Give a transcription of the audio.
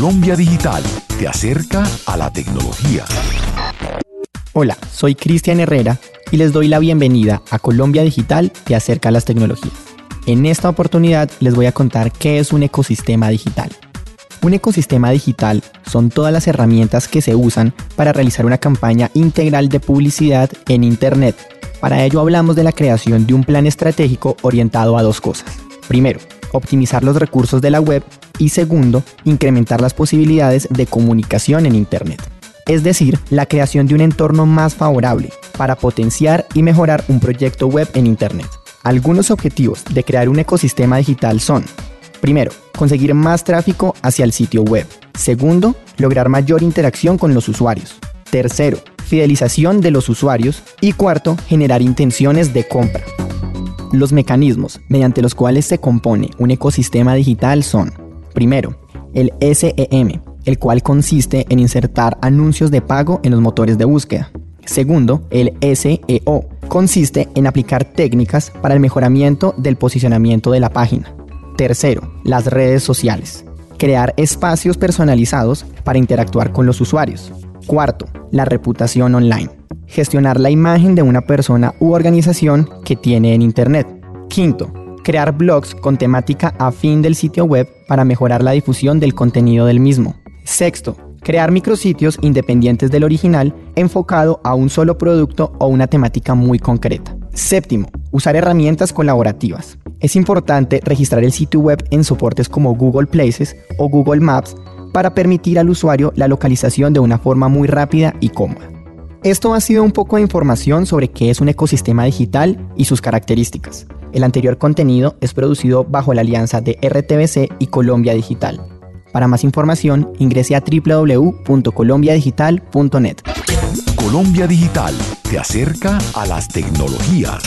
Colombia Digital te acerca a la tecnología. Hola, soy Cristian Herrera y les doy la bienvenida a Colombia Digital te acerca a las tecnologías. En esta oportunidad les voy a contar qué es un ecosistema digital. Un ecosistema digital son todas las herramientas que se usan para realizar una campaña integral de publicidad en Internet. Para ello hablamos de la creación de un plan estratégico orientado a dos cosas. Primero, optimizar los recursos de la web y segundo, incrementar las posibilidades de comunicación en Internet. Es decir, la creación de un entorno más favorable para potenciar y mejorar un proyecto web en Internet. Algunos objetivos de crear un ecosistema digital son, primero, conseguir más tráfico hacia el sitio web. Segundo, lograr mayor interacción con los usuarios. Tercero, fidelización de los usuarios. Y cuarto, generar intenciones de compra. Los mecanismos mediante los cuales se compone un ecosistema digital son, primero, el SEM, el cual consiste en insertar anuncios de pago en los motores de búsqueda. Segundo, el SEO, consiste en aplicar técnicas para el mejoramiento del posicionamiento de la página. Tercero, las redes sociales. Crear espacios personalizados para interactuar con los usuarios. Cuarto, la reputación online gestionar la imagen de una persona u organización que tiene en Internet. Quinto, crear blogs con temática afín del sitio web para mejorar la difusión del contenido del mismo. Sexto, crear micrositios independientes del original enfocado a un solo producto o una temática muy concreta. Séptimo, usar herramientas colaborativas. Es importante registrar el sitio web en soportes como Google Places o Google Maps para permitir al usuario la localización de una forma muy rápida y cómoda. Esto ha sido un poco de información sobre qué es un ecosistema digital y sus características. El anterior contenido es producido bajo la alianza de RTBC y Colombia Digital. Para más información, ingrese a www.colombiadigital.net. Colombia Digital te acerca a las tecnologías.